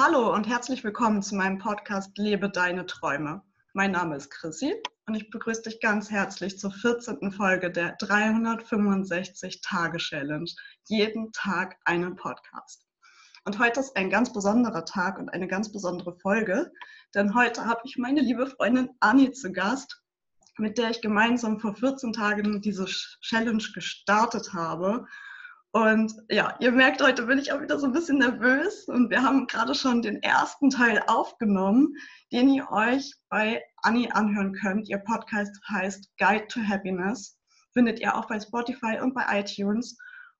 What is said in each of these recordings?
Hallo und herzlich willkommen zu meinem Podcast Lebe deine Träume. Mein Name ist Chrissy und ich begrüße dich ganz herzlich zur 14. Folge der 365 Tage Challenge. Jeden Tag einen Podcast. Und heute ist ein ganz besonderer Tag und eine ganz besondere Folge, denn heute habe ich meine liebe Freundin Anni zu Gast, mit der ich gemeinsam vor 14 Tagen diese Challenge gestartet habe. Und ja, ihr merkt, heute bin ich auch wieder so ein bisschen nervös und wir haben gerade schon den ersten Teil aufgenommen, den ihr euch bei Anni anhören könnt. Ihr Podcast heißt Guide to Happiness. Findet ihr auch bei Spotify und bei iTunes.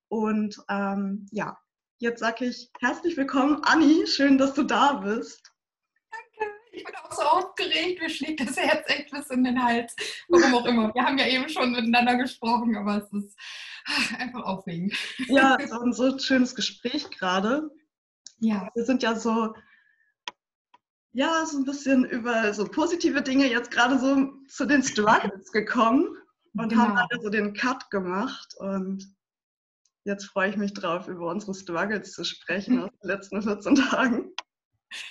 Und ähm, ja, jetzt sage ich herzlich willkommen, Anni. Schön, dass du da bist. Ich bin auch so aufgeregt. Mir schlägt das Herz echt bis in den Hals. Warum auch immer. Wir haben ja eben schon miteinander gesprochen, aber es ist einfach aufregend. Ja, es war ein so schönes Gespräch gerade. Ja. Wir sind ja so, ja, so ein bisschen über so positive Dinge jetzt gerade so zu den Struggles gekommen und genau. haben dann so den Cut gemacht und jetzt freue ich mich drauf, über unsere Struggles zu sprechen aus den letzten 14 Tagen.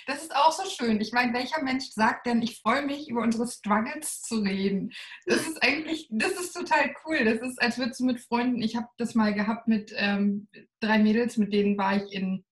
Das ist auch so schön. Ich meine, welcher Mensch sagt denn, ich freue mich, über unsere Struggles zu reden? Das ist eigentlich, das ist total cool. Das ist, als würdest du mit Freunden, ich habe das mal gehabt mit ähm, drei Mädels, mit denen war ich in,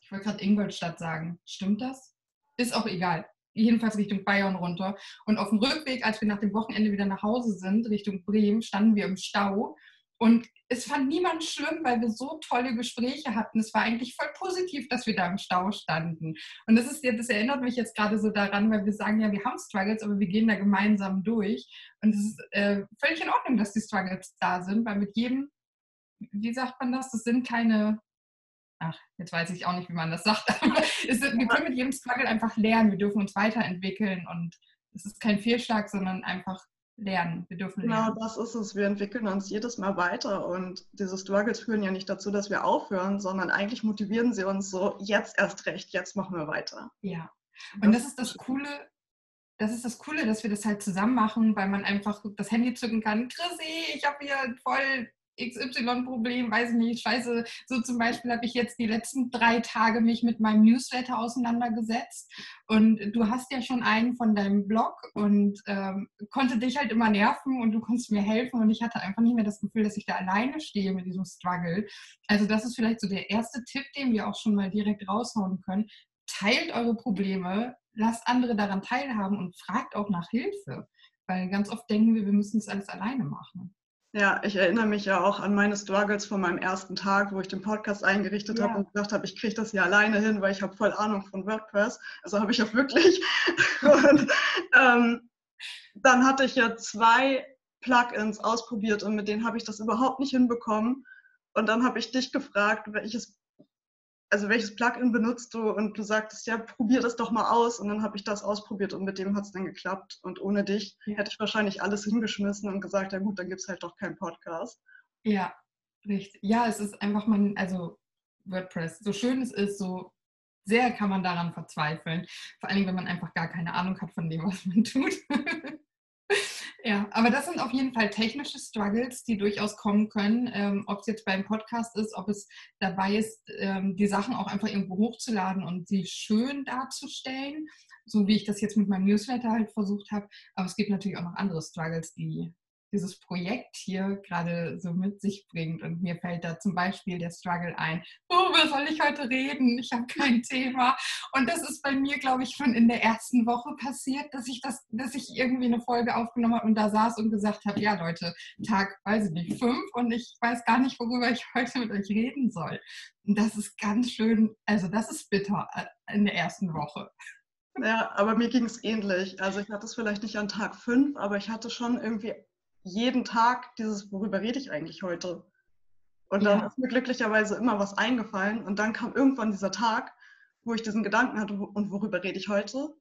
ich wollte gerade Ingolstadt sagen. Stimmt das? Ist auch egal. Jedenfalls Richtung Bayern runter. Und auf dem Rückweg, als wir nach dem Wochenende wieder nach Hause sind, Richtung Bremen, standen wir im Stau. Und es fand niemand schlimm, weil wir so tolle Gespräche hatten. Es war eigentlich voll positiv, dass wir da im Stau standen. Und das ist das erinnert mich jetzt gerade so daran, weil wir sagen, ja, wir haben Struggles, aber wir gehen da gemeinsam durch. Und es ist äh, völlig in Ordnung, dass die Struggles da sind, weil mit jedem, wie sagt man das? Das sind keine, ach, jetzt weiß ich auch nicht, wie man das sagt, aber es, wir können mit jedem Struggle einfach lernen. Wir dürfen uns weiterentwickeln und es ist kein Fehlschlag, sondern einfach lernen. Wir dürfen genau, lernen. Genau, das ist es. Wir entwickeln uns jedes Mal weiter und diese Struggles führen ja nicht dazu, dass wir aufhören, sondern eigentlich motivieren sie uns so, jetzt erst recht, jetzt machen wir weiter. Ja. Und das, das ist das Coole, das ist das Coole, dass wir das halt zusammen machen, weil man einfach das Handy zücken kann. Chrissy, ich habe hier voll XY-Problem, weiß ich nicht, scheiße. So zum Beispiel habe ich jetzt die letzten drei Tage mich mit meinem Newsletter auseinandergesetzt und du hast ja schon einen von deinem Blog und ähm, konnte dich halt immer nerven und du konntest mir helfen und ich hatte einfach nicht mehr das Gefühl, dass ich da alleine stehe mit diesem Struggle. Also das ist vielleicht so der erste Tipp, den wir auch schon mal direkt raushauen können. Teilt eure Probleme, lasst andere daran teilhaben und fragt auch nach Hilfe. Weil ganz oft denken wir, wir müssen das alles alleine machen. Ja, ich erinnere mich ja auch an meine Struggles von meinem ersten Tag, wo ich den Podcast eingerichtet ja. habe und gesagt habe, ich kriege das hier alleine hin, weil ich habe voll Ahnung von WordPress. Also habe ich auch wirklich. und ähm, dann hatte ich ja zwei Plugins ausprobiert und mit denen habe ich das überhaupt nicht hinbekommen. Und dann habe ich dich gefragt, welches also welches Plugin benutzt du? Und du sagtest, ja, probier das doch mal aus. Und dann habe ich das ausprobiert und mit dem hat es dann geklappt. Und ohne dich hätte ich wahrscheinlich alles hingeschmissen und gesagt, ja gut, dann gibt es halt doch keinen Podcast. Ja, richtig. Ja, es ist einfach man, also WordPress, so schön es ist, so sehr kann man daran verzweifeln. Vor allem, wenn man einfach gar keine Ahnung hat von dem, was man tut. Ja, aber das sind auf jeden Fall technische Struggles, die durchaus kommen können. Ähm, ob es jetzt beim Podcast ist, ob es dabei ist, ähm, die Sachen auch einfach irgendwo hochzuladen und sie schön darzustellen, so wie ich das jetzt mit meinem Newsletter halt versucht habe. Aber es gibt natürlich auch noch andere Struggles, die dieses Projekt hier gerade so mit sich bringt. Und mir fällt da zum Beispiel der Struggle ein, worüber soll ich heute reden? Ich habe kein Thema. Und das ist bei mir, glaube ich, schon in der ersten Woche passiert, dass ich das, dass ich irgendwie eine Folge aufgenommen habe und da saß und gesagt habe, ja Leute, Tag, weiß ich nicht, fünf und ich weiß gar nicht, worüber ich heute mit euch reden soll. Und das ist ganz schön, also das ist bitter äh, in der ersten Woche. Ja, aber mir ging es ähnlich. Also ich hatte es vielleicht nicht an Tag fünf, aber ich hatte schon irgendwie jeden Tag dieses, worüber rede ich eigentlich heute? Und dann ja. ist mir glücklicherweise immer was eingefallen. Und dann kam irgendwann dieser Tag, wo ich diesen Gedanken hatte, und worüber rede ich heute?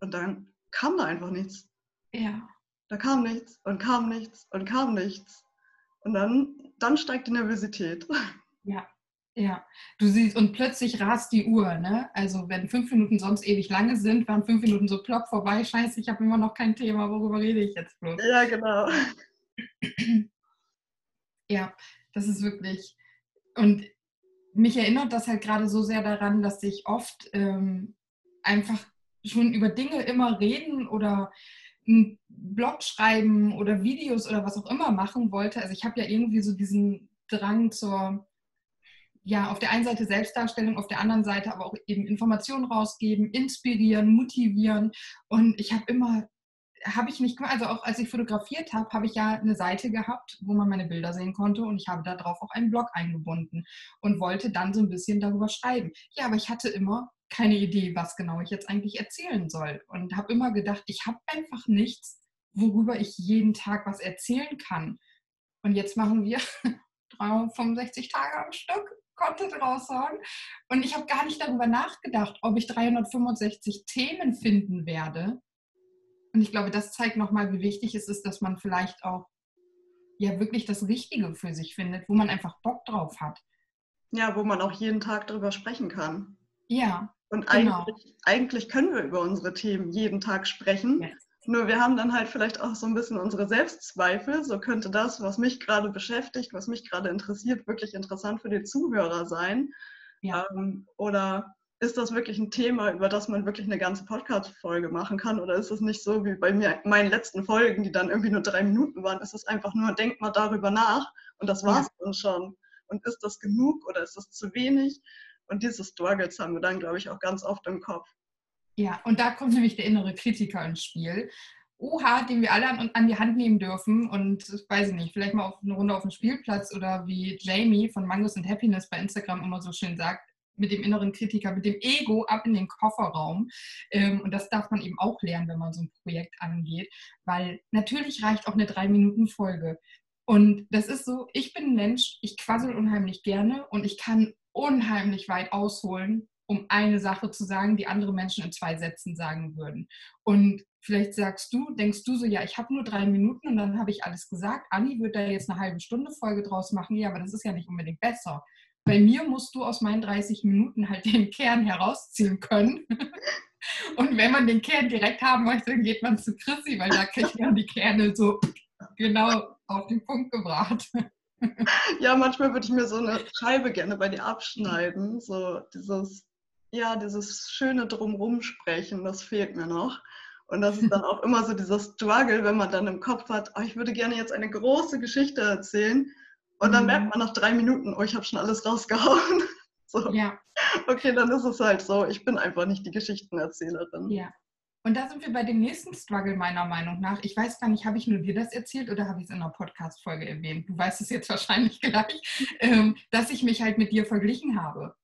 Und dann kam da einfach nichts. Ja. Da kam nichts und kam nichts und kam nichts. Und dann, dann steigt die Nervosität. Ja, ja, du siehst, und plötzlich rast die Uhr, ne? Also wenn fünf Minuten sonst ewig lange sind, waren fünf Minuten so plopp vorbei, scheiße, ich habe immer noch kein Thema, worüber rede ich jetzt bloß? Ja, genau. Ja, das ist wirklich, und mich erinnert das halt gerade so sehr daran, dass ich oft ähm, einfach schon über Dinge immer reden oder einen Blog schreiben oder Videos oder was auch immer machen wollte. Also ich habe ja irgendwie so diesen Drang zur, ja, auf der einen Seite Selbstdarstellung, auf der anderen Seite aber auch eben Informationen rausgeben, inspirieren, motivieren. Und ich habe immer habe ich nicht. Also auch als ich fotografiert habe, habe ich ja eine Seite gehabt, wo man meine Bilder sehen konnte und ich habe darauf auch einen Blog eingebunden und wollte dann so ein bisschen darüber schreiben. Ja, aber ich hatte immer keine Idee, was genau ich jetzt eigentlich erzählen soll und habe immer gedacht, ich habe einfach nichts, worüber ich jeden Tag was erzählen kann. Und jetzt machen wir 365 Tage am Stück Content raushauen. Und ich habe gar nicht darüber nachgedacht, ob ich 365 Themen finden werde, und ich glaube, das zeigt nochmal, wie wichtig es ist, dass man vielleicht auch ja wirklich das Richtige für sich findet, wo man einfach Bock drauf hat. Ja, wo man auch jeden Tag drüber sprechen kann. Ja. Und genau. eigentlich, eigentlich können wir über unsere Themen jeden Tag sprechen. Yes. Nur wir haben dann halt vielleicht auch so ein bisschen unsere Selbstzweifel. So könnte das, was mich gerade beschäftigt, was mich gerade interessiert, wirklich interessant für die Zuhörer sein. Ja. Ähm, oder ist das wirklich ein Thema, über das man wirklich eine ganze Podcast-Folge machen kann? Oder ist es nicht so wie bei mir, meinen letzten Folgen, die dann irgendwie nur drei Minuten waren? Ist es einfach nur, denkt mal darüber nach und das war's ja. dann schon. Und ist das genug oder ist das zu wenig? Und diese Struggles haben wir dann, glaube ich, auch ganz oft im Kopf. Ja, und da kommt nämlich der innere Kritiker ins Spiel. Oha, den wir alle an, an, die Hand nehmen dürfen und, weiß ich nicht, vielleicht mal auf eine Runde auf dem Spielplatz oder wie Jamie von Mangos and Happiness bei Instagram immer so schön sagt, mit dem inneren Kritiker, mit dem Ego ab in den Kofferraum. Ähm, und das darf man eben auch lernen, wenn man so ein Projekt angeht, weil natürlich reicht auch eine Drei-Minuten-Folge. Und das ist so, ich bin ein Mensch, ich quassel unheimlich gerne und ich kann unheimlich weit ausholen, um eine Sache zu sagen, die andere Menschen in zwei Sätzen sagen würden. Und vielleicht sagst du, denkst du so, ja, ich habe nur drei Minuten und dann habe ich alles gesagt. Anni wird da jetzt eine halbe Stunde Folge draus machen. Ja, aber das ist ja nicht unbedingt besser. Bei mir musst du aus meinen 30 Minuten halt den Kern herausziehen können. Und wenn man den Kern direkt haben möchte, dann geht man zu Chrissy, weil da kriegt man die Kerne so genau auf den Punkt gebracht. Ja, manchmal würde ich mir so eine Scheibe gerne bei dir abschneiden. So dieses, ja, dieses schöne Drumrum sprechen, das fehlt mir noch. Und das ist dann auch immer so dieser Struggle, wenn man dann im Kopf hat, oh, ich würde gerne jetzt eine große Geschichte erzählen. Und dann merkt mhm. man nach drei Minuten, oh, ich habe schon alles rausgehauen. So. Ja. Okay, dann ist es halt so. Ich bin einfach nicht die Geschichtenerzählerin. Ja. Und da sind wir bei dem nächsten Struggle meiner Meinung nach. Ich weiß gar nicht, habe ich nur dir das erzählt oder habe ich es in einer Podcast-Folge erwähnt? Du weißt es jetzt wahrscheinlich gleich, ähm, dass ich mich halt mit dir verglichen habe.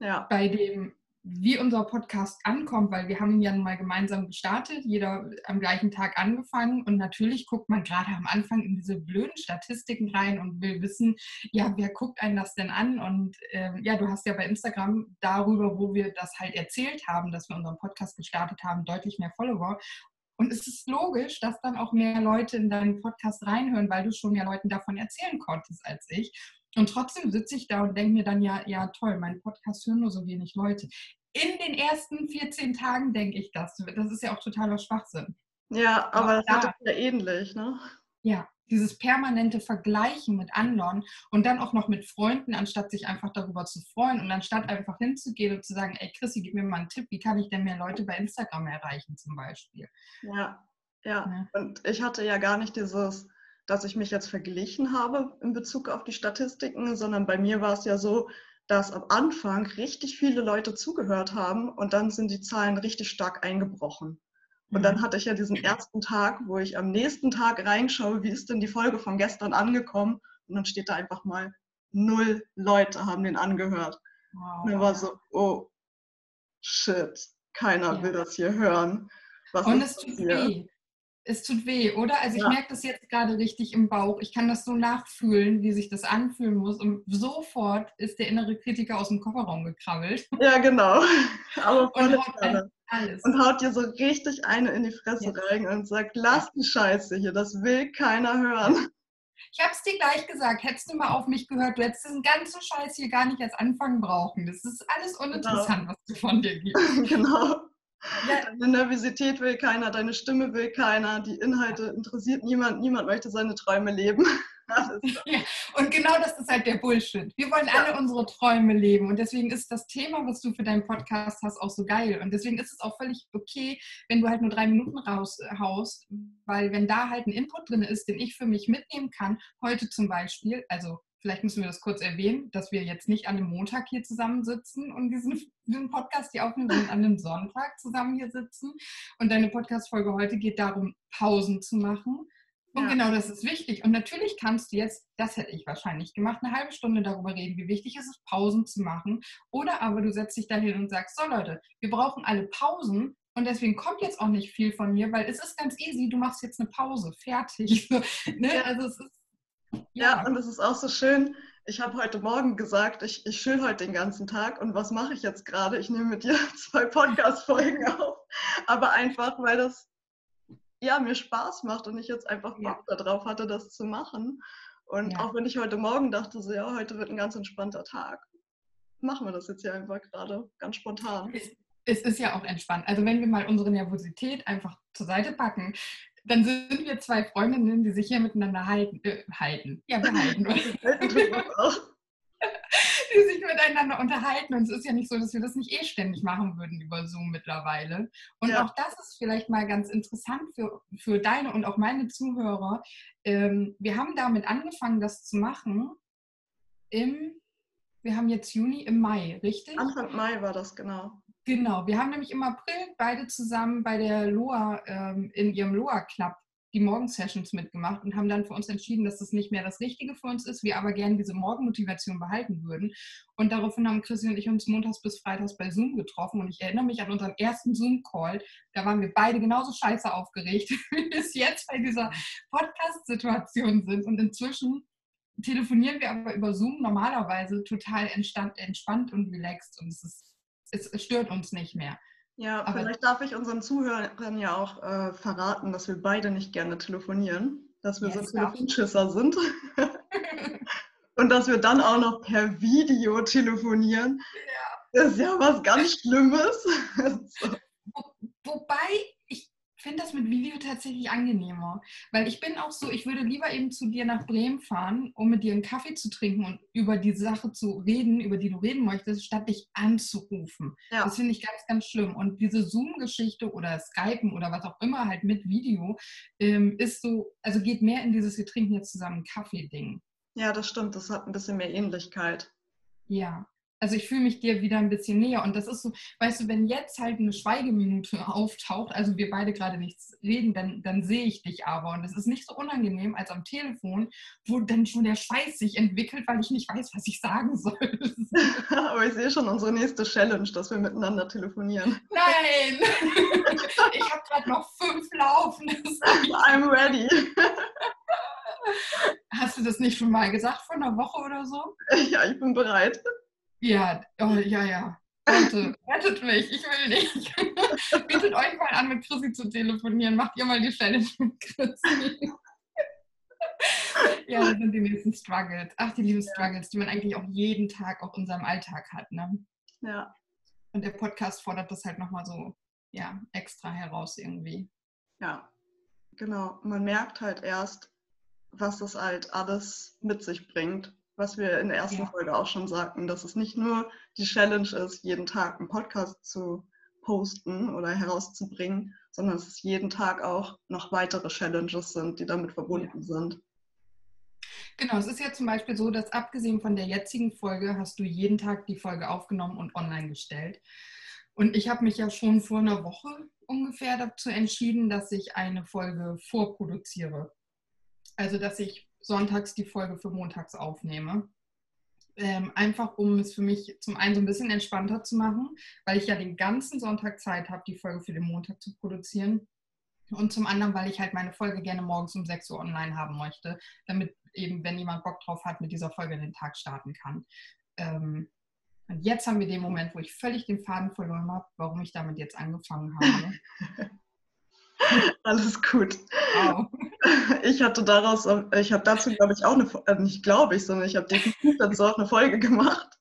Ja. Bei dem wie unser Podcast ankommt, weil wir haben ihn ja nun mal gemeinsam gestartet, jeder am gleichen Tag angefangen und natürlich guckt man gerade am Anfang in diese blöden Statistiken rein und will wissen, ja, wer guckt einen das denn an? Und äh, ja, du hast ja bei Instagram darüber, wo wir das halt erzählt haben, dass wir unseren Podcast gestartet haben, deutlich mehr Follower. Und es ist logisch, dass dann auch mehr Leute in deinen Podcast reinhören, weil du schon mehr Leuten davon erzählen konntest als ich. Und trotzdem sitze ich da und denke mir dann, ja, ja, toll, mein Podcast hören nur so wenig Leute. In den ersten 14 Tagen denke ich das. Das ist ja auch totaler Schwachsinn. Ja, aber, aber das da, hat ja ähnlich, ne? Ja, dieses permanente Vergleichen mit anderen und dann auch noch mit Freunden, anstatt sich einfach darüber zu freuen und anstatt einfach hinzugehen und zu sagen, ey Chrissy, gib mir mal einen Tipp, wie kann ich denn mehr Leute bei Instagram erreichen zum Beispiel. Ja, ja. ja. Und ich hatte ja gar nicht dieses dass ich mich jetzt verglichen habe in Bezug auf die Statistiken, sondern bei mir war es ja so, dass am Anfang richtig viele Leute zugehört haben und dann sind die Zahlen richtig stark eingebrochen. Und dann mhm. hatte ich ja diesen ersten Tag, wo ich am nächsten Tag reinschaue, wie ist denn die Folge von gestern angekommen? Und dann steht da einfach mal, null Leute haben den angehört. Wow. Und dann war so, oh, shit, keiner ja. will das hier hören. Was und es tut weh es tut weh, oder? Also ich ja. merke das jetzt gerade richtig im Bauch. Ich kann das so nachfühlen, wie sich das anfühlen muss. Und sofort ist der innere Kritiker aus dem Kofferraum gekrabbelt. Ja, genau. Aber und, haut alles. und haut dir so richtig eine in die Fresse ja. rein und sagt, lass die Scheiße hier, das will keiner hören. Ich habe es dir gleich gesagt, hättest du mal auf mich gehört, du hättest diesen ganzen Scheiß hier gar nicht als Anfang brauchen. Das ist alles uninteressant, genau. was du von dir gibst. genau. Deine Nervosität will keiner, deine Stimme will keiner, die Inhalte interessiert niemand, niemand möchte seine Träume leben. ja, und genau das ist halt der Bullshit. Wir wollen alle ja. unsere Träume leben und deswegen ist das Thema, was du für deinen Podcast hast, auch so geil. Und deswegen ist es auch völlig okay, wenn du halt nur drei Minuten raushaust, weil wenn da halt ein Input drin ist, den ich für mich mitnehmen kann, heute zum Beispiel, also vielleicht müssen wir das kurz erwähnen, dass wir jetzt nicht an einem Montag hier zusammensitzen und diesen, diesen Podcast hier aufnehmen, sondern an einem Sonntag zusammen hier sitzen. Und deine Podcast-Folge heute geht darum, Pausen zu machen. Und ja. genau das ist wichtig. Und natürlich kannst du jetzt, das hätte ich wahrscheinlich gemacht, eine halbe Stunde darüber reden, wie wichtig es ist, Pausen zu machen. Oder aber du setzt dich dahin und sagst, so Leute, wir brauchen alle Pausen. Und deswegen kommt jetzt auch nicht viel von mir, weil es ist ganz easy, du machst jetzt eine Pause, fertig. ne? Also es ist ja, und es ist auch so schön. Ich habe heute Morgen gesagt, ich, ich chill heute den ganzen Tag. Und was mache ich jetzt gerade? Ich nehme mit dir zwei Podcast-Folgen auf. Aber einfach, weil das ja, mir Spaß macht und ich jetzt einfach Bock ja. darauf hatte, das zu machen. Und ja. auch wenn ich heute Morgen dachte, so ja, heute wird ein ganz entspannter Tag, machen wir das jetzt hier einfach gerade ganz spontan. Es, es ist ja auch entspannt. Also wenn wir mal unsere Nervosität einfach zur Seite packen, dann sind wir zwei Freundinnen, die sich hier miteinander halten. Äh, halten. Ja, wir halten uns. die sich miteinander unterhalten. Und es ist ja nicht so, dass wir das nicht eh ständig machen würden über Zoom mittlerweile. Und ja. auch das ist vielleicht mal ganz interessant für, für deine und auch meine Zuhörer. Ähm, wir haben damit angefangen, das zu machen im, wir haben jetzt Juni, im Mai, richtig? Anfang Mai war das, genau. Genau, wir haben nämlich im April beide zusammen bei der Loa, ähm, in ihrem Loa Club die Morgensessions mitgemacht und haben dann für uns entschieden, dass das nicht mehr das Richtige für uns ist, wir aber gerne diese Morgenmotivation behalten würden. Und daraufhin haben Chrissy und ich uns montags bis freitags bei Zoom getroffen und ich erinnere mich an unseren ersten Zoom-Call. Da waren wir beide genauso scheiße aufgeregt, wie wir es jetzt bei dieser Podcast-Situation sind. Und inzwischen telefonieren wir aber über Zoom normalerweise total entspannt und relaxed und es ist es, stört uns nicht mehr. Ja, Aber vielleicht darf ich unseren Zuhörern ja auch äh, verraten, dass wir beide nicht gerne telefonieren, dass wir yes, so Telefonschisser sind. Und dass wir dann auch noch per Video telefonieren. Ja. Das ist ja was ganz Schlimmes. so. Wo, wobei finde das mit Video tatsächlich angenehmer. Weil ich bin auch so, ich würde lieber eben zu dir nach Bremen fahren, um mit dir einen Kaffee zu trinken und über die Sache zu reden, über die du reden möchtest, statt dich anzurufen. Ja. Das finde ich ganz, ganz schlimm. Und diese Zoom-Geschichte oder Skypen oder was auch immer halt mit Video ähm, ist so, also geht mehr in dieses Wir trinken jetzt zusammen Kaffee-Ding. Ja, das stimmt. Das hat ein bisschen mehr Ähnlichkeit. Ja, also ich fühle mich dir wieder ein bisschen näher. Und das ist so, weißt du, wenn jetzt halt eine Schweigeminute auftaucht, also wir beide gerade nichts reden, dann, dann sehe ich dich aber. Und das ist nicht so unangenehm als am Telefon, wo dann schon der Schweiß sich entwickelt, weil ich nicht weiß, was ich sagen soll. aber ich sehe schon unsere nächste Challenge, dass wir miteinander telefonieren. Nein! ich habe gerade noch fünf laufen. I'm ready. Hast du das nicht schon mal gesagt vor einer Woche oder so? Ja, ich bin bereit. Ja, oh, ja, ja. Leute, rettet mich, ich will nicht. Bietet euch mal an, mit Chrissy zu telefonieren. Macht ihr mal die Challenge mit Chrissy. ja, das sind die nächsten Struggles. Ach, die lieben Struggles, die man eigentlich auch jeden Tag auch in seinem Alltag hat. Ne? Ja. Und der Podcast fordert das halt nochmal so ja, extra heraus irgendwie. Ja, genau. Man merkt halt erst, was das halt alles mit sich bringt was wir in der ersten ja. Folge auch schon sagten, dass es nicht nur die Challenge ist, jeden Tag einen Podcast zu posten oder herauszubringen, sondern dass es jeden Tag auch noch weitere Challenges sind, die damit verbunden ja. sind. Genau, es ist ja zum Beispiel so, dass abgesehen von der jetzigen Folge hast du jeden Tag die Folge aufgenommen und online gestellt. Und ich habe mich ja schon vor einer Woche ungefähr dazu entschieden, dass ich eine Folge vorproduziere. Also, dass ich sonntags die Folge für montags aufnehme. Ähm, einfach um es für mich zum einen so ein bisschen entspannter zu machen, weil ich ja den ganzen Sonntag Zeit habe, die Folge für den Montag zu produzieren. Und zum anderen, weil ich halt meine Folge gerne morgens um 6 Uhr online haben möchte, damit eben, wenn jemand Bock drauf hat, mit dieser Folge den Tag starten kann. Ähm, und jetzt haben wir den Moment, wo ich völlig den Faden verloren habe, warum ich damit jetzt angefangen habe. Alles gut. Wow. Ich hatte daraus, ich habe dazu, glaube ich, auch eine, äh, nicht glaube ich, sondern ich habe definitiv dazu auch eine Folge gemacht,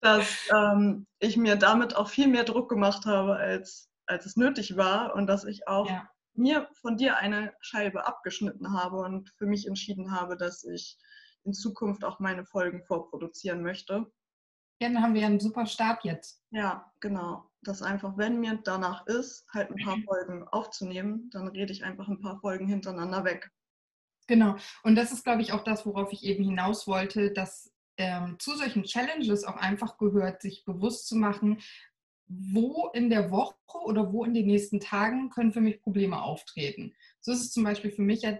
dass ähm, ich mir damit auch viel mehr Druck gemacht habe, als, als es nötig war und dass ich auch ja. mir von dir eine Scheibe abgeschnitten habe und für mich entschieden habe, dass ich in Zukunft auch meine Folgen vorproduzieren möchte. Ja, dann haben wir einen super Start jetzt. Ja, genau. Dass einfach, wenn mir danach ist, halt ein paar mhm. Folgen aufzunehmen, dann rede ich einfach ein paar Folgen hintereinander weg. Genau. Und das ist, glaube ich, auch das, worauf ich eben hinaus wollte, dass ähm, zu solchen Challenges auch einfach gehört, sich bewusst zu machen, wo in der Woche oder wo in den nächsten Tagen können für mich Probleme auftreten. So ist es zum Beispiel für mich ja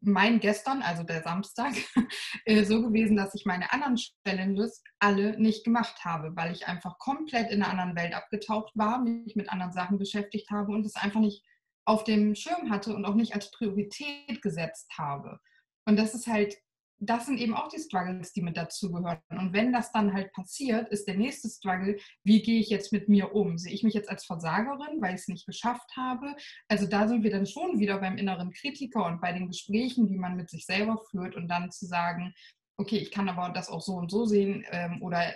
mein gestern, also der Samstag, äh, so gewesen, dass ich meine anderen Challenges alle nicht gemacht habe, weil ich einfach komplett in einer anderen Welt abgetaucht war, mich mit anderen Sachen beschäftigt habe und es einfach nicht auf dem Schirm hatte und auch nicht als Priorität gesetzt habe. Und das ist halt das sind eben auch die Struggles, die mit dazugehören. Und wenn das dann halt passiert, ist der nächste Struggle, wie gehe ich jetzt mit mir um? Sehe ich mich jetzt als Versagerin, weil ich es nicht geschafft habe? Also da sind wir dann schon wieder beim inneren Kritiker und bei den Gesprächen, die man mit sich selber führt und dann zu sagen, okay, ich kann aber das auch so und so sehen ähm, oder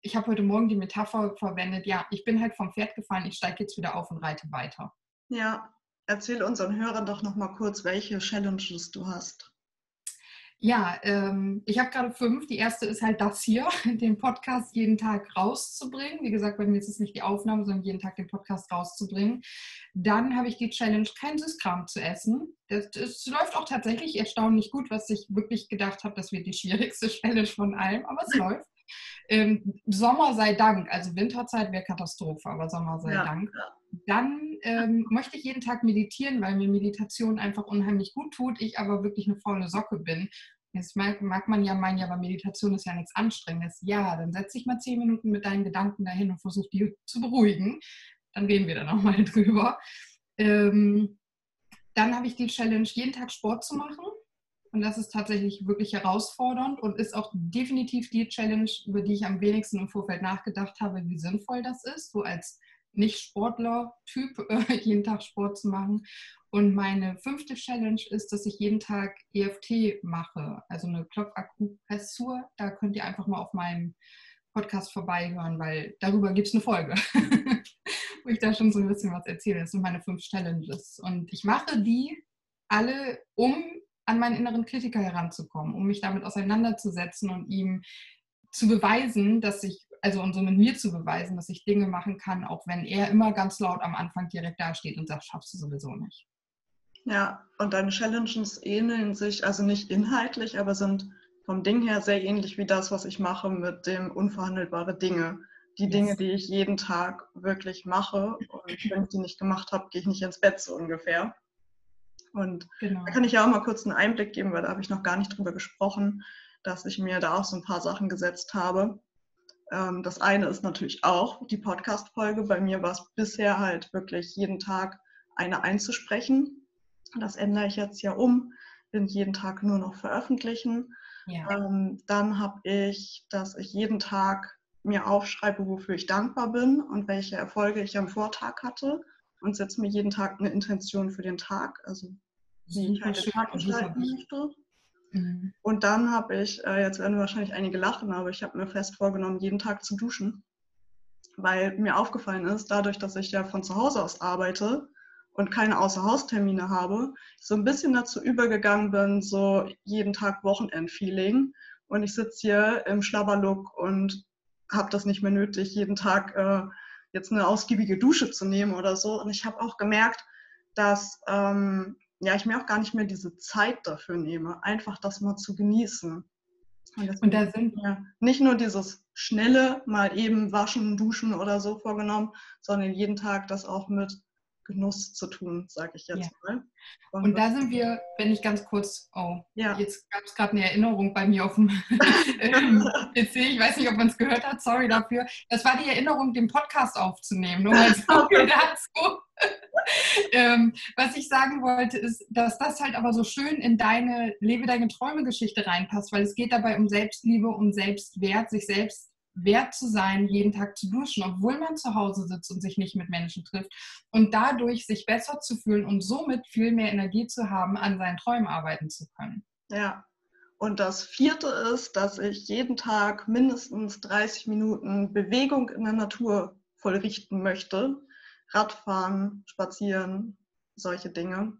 ich habe heute Morgen die Metapher verwendet, ja, ich bin halt vom Pferd gefallen, ich steige jetzt wieder auf und reite weiter. Ja, erzähl unseren Hörern doch noch mal kurz, welche Challenges du hast. Ja, ähm, ich habe gerade fünf. Die erste ist halt das hier, den Podcast jeden Tag rauszubringen. Wie gesagt, bei mir ist es nicht die Aufnahme, sondern jeden Tag den Podcast rauszubringen. Dann habe ich die Challenge, kein Süßkram zu essen. Das, das, läuft auch tatsächlich erstaunlich gut, was ich wirklich gedacht habe, das wird die schwierigste Challenge von allem, aber es läuft. Ähm, Sommer sei Dank, also Winterzeit wäre Katastrophe, aber Sommer sei ja. Dank. Dann ähm, möchte ich jeden Tag meditieren, weil mir Meditation einfach unheimlich gut tut, ich aber wirklich eine faule Socke bin. Jetzt mag, mag man ja meinen, ja, aber Meditation ist ja nichts Anstrengendes. Ja, dann setz dich mal zehn Minuten mit deinen Gedanken dahin und versuch die zu beruhigen. Dann reden wir da nochmal drüber. Ähm, dann habe ich die Challenge, jeden Tag Sport zu machen. Und das ist tatsächlich wirklich herausfordernd und ist auch definitiv die Challenge, über die ich am wenigsten im Vorfeld nachgedacht habe, wie sinnvoll das ist, so als Nicht-Sportler-Typ äh, jeden Tag Sport zu machen. Und meine fünfte Challenge ist, dass ich jeden Tag EFT mache, also eine Klopfakupressur. Da könnt ihr einfach mal auf meinem Podcast vorbeihören, weil darüber gibt es eine Folge, wo ich da schon so ein bisschen was erzähle. Das sind meine fünf Challenges. Und ich mache die alle, um an meinen inneren Kritiker heranzukommen, um mich damit auseinanderzusetzen und ihm zu beweisen, dass ich, also und so mit mir zu beweisen, dass ich Dinge machen kann, auch wenn er immer ganz laut am Anfang direkt dasteht und sagt, schaffst du sowieso nicht. Ja, und deine Challenges ähneln sich, also nicht inhaltlich, aber sind vom Ding her sehr ähnlich wie das, was ich mache mit dem unverhandelbare Dinge. Die yes. Dinge, die ich jeden Tag wirklich mache. Und wenn ich die nicht gemacht habe, gehe ich nicht ins Bett so ungefähr. Und genau. da kann ich ja auch mal kurz einen Einblick geben, weil da habe ich noch gar nicht drüber gesprochen, dass ich mir da auch so ein paar Sachen gesetzt habe. Ähm, das eine ist natürlich auch die Podcast-Folge. Bei mir war es bisher halt wirklich jeden Tag eine einzusprechen. Das ändere ich jetzt ja um, bin jeden Tag nur noch veröffentlichen. Ja. Ähm, dann habe ich, dass ich jeden Tag mir aufschreibe, wofür ich dankbar bin und welche Erfolge ich am Vortag hatte und setze mir jeden Tag eine Intention für den Tag, also wie ich halt den Tag gestalten möchte. Mhm. Und dann habe ich, äh, jetzt werden wahrscheinlich einige lachen, aber ich habe mir fest vorgenommen, jeden Tag zu duschen, weil mir aufgefallen ist, dadurch, dass ich ja von zu Hause aus arbeite und keine Außerhaustermine habe, so ein bisschen dazu übergegangen bin, so jeden Tag Wochenend-Feeling. Und ich sitze hier im Schlabberlook und habe das nicht mehr nötig, jeden Tag äh, jetzt eine ausgiebige Dusche zu nehmen oder so. Und ich habe auch gemerkt, dass ähm, ja, ich mir auch gar nicht mehr diese Zeit dafür nehme, einfach das mal zu genießen. Und, und da sind ja nicht nur dieses schnelle, mal eben waschen, duschen oder so vorgenommen, sondern jeden Tag das auch mit Genuss zu tun, sage ich jetzt ja. mal. Und, und da sind wir, wenn ich ganz kurz, oh, ja. jetzt gab es gerade eine Erinnerung bei mir auf dem PC, ich weiß nicht, ob man es gehört hat, sorry dafür. Das war die Erinnerung, den Podcast aufzunehmen, nur mal so okay. dazu. ähm, was ich sagen wollte, ist, dass das halt aber so schön in deine Lebe deine Träume-Geschichte reinpasst, weil es geht dabei um Selbstliebe, um Selbstwert, sich selbst wert zu sein, jeden Tag zu duschen, obwohl man zu Hause sitzt und sich nicht mit Menschen trifft und dadurch sich besser zu fühlen und somit viel mehr Energie zu haben, an seinen Träumen arbeiten zu können. Ja. Und das vierte ist, dass ich jeden Tag mindestens 30 Minuten Bewegung in der Natur vollrichten möchte. Radfahren, spazieren, solche Dinge.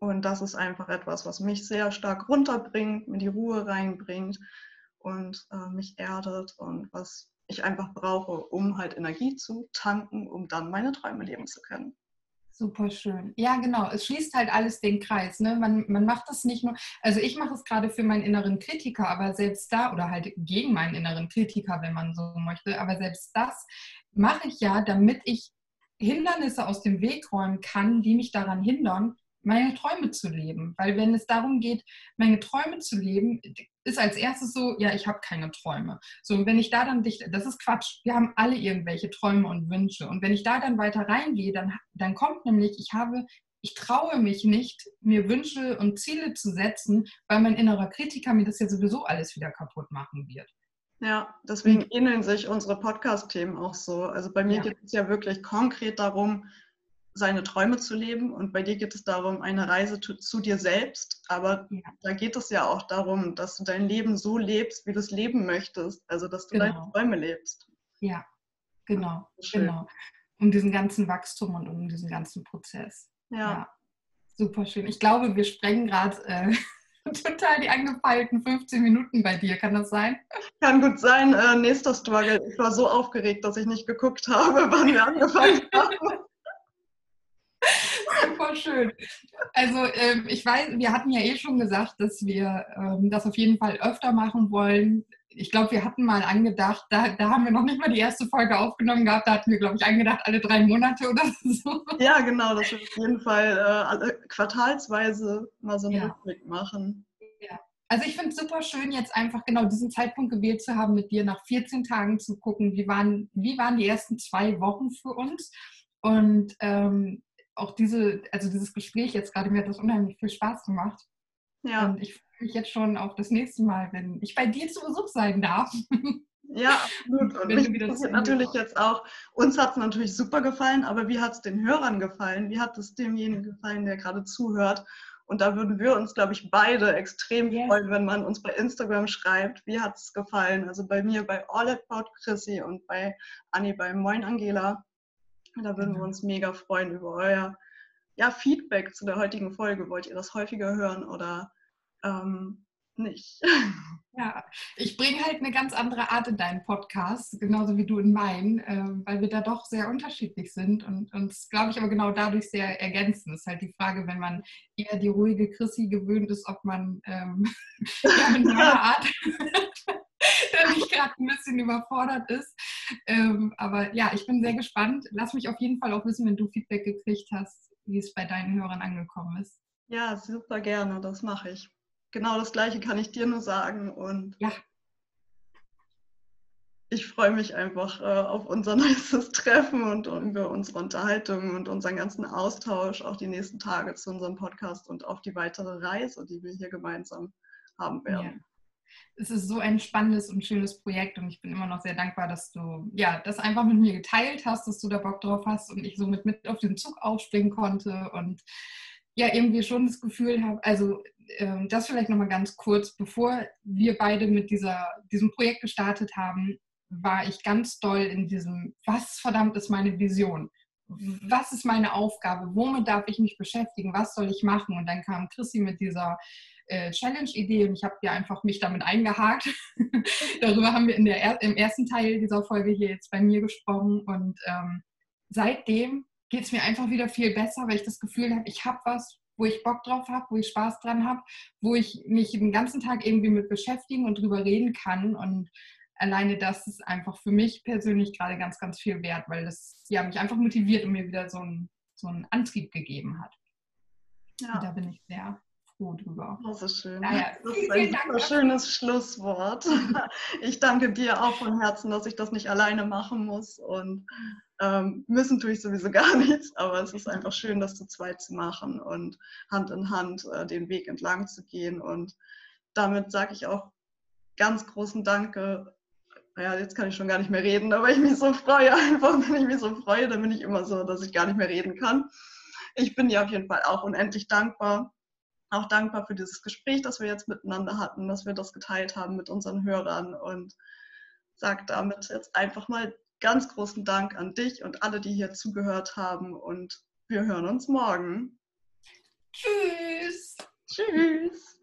Und das ist einfach etwas, was mich sehr stark runterbringt, mir die Ruhe reinbringt und äh, mich erdet und was ich einfach brauche, um halt Energie zu tanken, um dann meine Träume leben zu können. Super schön. Ja, genau. Es schließt halt alles den Kreis. Ne? Man, man macht das nicht nur, also ich mache es gerade für meinen inneren Kritiker, aber selbst da, oder halt gegen meinen inneren Kritiker, wenn man so möchte, aber selbst das mache ich ja, damit ich Hindernisse aus dem Weg räumen kann, die mich daran hindern, meine Träume zu leben. Weil wenn es darum geht, meine Träume zu leben, ist als erstes so, ja, ich habe keine Träume. So, und wenn ich da dann dich, das ist Quatsch, wir haben alle irgendwelche Träume und Wünsche. Und wenn ich da dann weiter reingehe, dann, dann kommt nämlich, ich habe, ich traue mich nicht, mir Wünsche und Ziele zu setzen, weil mein innerer Kritiker mir das ja sowieso alles wieder kaputt machen wird. Ja, deswegen ähneln sich unsere Podcast-Themen auch so. Also bei mir ja. geht es ja wirklich konkret darum, seine Träume zu leben und bei dir geht es darum, eine Reise zu, zu dir selbst. Aber ja. da geht es ja auch darum, dass du dein Leben so lebst, wie du es leben möchtest. Also, dass du genau. deine Träume lebst. Ja, genau, genau. Um diesen ganzen Wachstum und um diesen ganzen Prozess. Ja. ja. Super schön. Ich glaube, wir sprengen gerade äh, total die angepeilten 15 Minuten bei dir. Kann das sein? Kann gut sein. Äh, nächster Struggle. Ich war so aufgeregt, dass ich nicht geguckt habe, wann wir angefangen haben. Super schön. Also ähm, ich weiß, wir hatten ja eh schon gesagt, dass wir ähm, das auf jeden Fall öfter machen wollen. Ich glaube, wir hatten mal angedacht, da, da haben wir noch nicht mal die erste Folge aufgenommen gehabt, da hatten wir, glaube ich, angedacht, alle drei Monate oder so. Ja, genau, dass wir auf jeden Fall äh, alle quartalsweise mal so einen ja. Rückblick machen. Ja. Also ich finde es super schön, jetzt einfach genau diesen Zeitpunkt gewählt zu haben, mit dir nach 14 Tagen zu gucken, wie waren, wie waren die ersten zwei Wochen für uns. Und ähm, auch diese, also dieses Gespräch jetzt gerade, mir hat das unheimlich viel Spaß gemacht. Ja. Und ich freue mich jetzt schon auf das nächste Mal, wenn ich bei dir zu Besuch sein darf. Ja, absolut. Und mich interessiert natürlich jetzt auch, uns hat es natürlich super gefallen, aber wie hat es den Hörern gefallen? Wie hat es demjenigen gefallen, der gerade zuhört? Und da würden wir uns, glaube ich, beide extrem yes. freuen, wenn man uns bei Instagram schreibt, wie hat es gefallen. Also bei mir bei All About Chrissy und bei Anni bei Moin Angela. Da würden wir uns mega freuen über euer ja, Feedback zu der heutigen Folge. Wollt ihr das häufiger hören oder ähm, nicht? Ja, ich bringe halt eine ganz andere Art in deinen Podcast, genauso wie du in meinen, äh, weil wir da doch sehr unterschiedlich sind und uns, glaube ich, aber genau dadurch sehr ergänzen. Das ist halt die Frage, wenn man eher die ruhige Chrissy gewöhnt ist, ob man ähm, ja, mit meiner Art der mich gerade ein bisschen überfordert ist. Ähm, aber ja, ich bin sehr gespannt. Lass mich auf jeden Fall auch wissen, wenn du Feedback gekriegt hast, wie es bei deinen Hörern angekommen ist. Ja, super gerne, das mache ich. Genau das Gleiche kann ich dir nur sagen. Und ja. ich freue mich einfach äh, auf unser nächstes Treffen und über unsere Unterhaltung und unseren ganzen Austausch, auch die nächsten Tage zu unserem Podcast und auf die weitere Reise, die wir hier gemeinsam haben werden. Ja es ist so ein spannendes und schönes Projekt und ich bin immer noch sehr dankbar, dass du ja das einfach mit mir geteilt hast, dass du da Bock drauf hast und ich somit mit auf den Zug aufspringen konnte und ja irgendwie schon das Gefühl habe, also äh, das vielleicht nochmal ganz kurz, bevor wir beide mit dieser, diesem Projekt gestartet haben, war ich ganz doll in diesem, was verdammt ist meine Vision? Was ist meine Aufgabe? Womit darf ich mich beschäftigen? Was soll ich machen? Und dann kam Chrissy mit dieser äh, Challenge-Idee und ich habe ja einfach mich damit eingehakt. Darüber haben wir in der, im ersten Teil dieser Folge hier jetzt bei mir gesprochen und ähm, seitdem geht es mir einfach wieder viel besser, weil ich das Gefühl habe, ich habe was, wo ich Bock drauf habe, wo ich Spaß dran habe, wo ich mich den ganzen Tag irgendwie mit beschäftigen und drüber reden kann und alleine das ist einfach für mich persönlich gerade ganz, ganz viel wert, weil das ja, mich einfach motiviert und mir wieder so einen so Antrieb gegeben hat. Ja. Und da bin ich sehr froh drüber. Das ist schön. Naja, das ist ein super schönes Schlusswort. Ich danke dir auch von Herzen, dass ich das nicht alleine machen muss. Und ähm, müssen tue ich sowieso gar nichts, aber es ist einfach schön, das zu zweit zu machen und Hand in Hand äh, den Weg entlang zu gehen. Und damit sage ich auch ganz großen Danke. Ja, jetzt kann ich schon gar nicht mehr reden, aber ich mich so freue, einfach wenn ich mich so freue, dann bin ich immer so, dass ich gar nicht mehr reden kann. Ich bin dir auf jeden Fall auch unendlich dankbar auch dankbar für dieses Gespräch, das wir jetzt miteinander hatten, dass wir das geteilt haben mit unseren Hörern und sage damit jetzt einfach mal ganz großen Dank an dich und alle, die hier zugehört haben und wir hören uns morgen. Tschüss. Tschüss.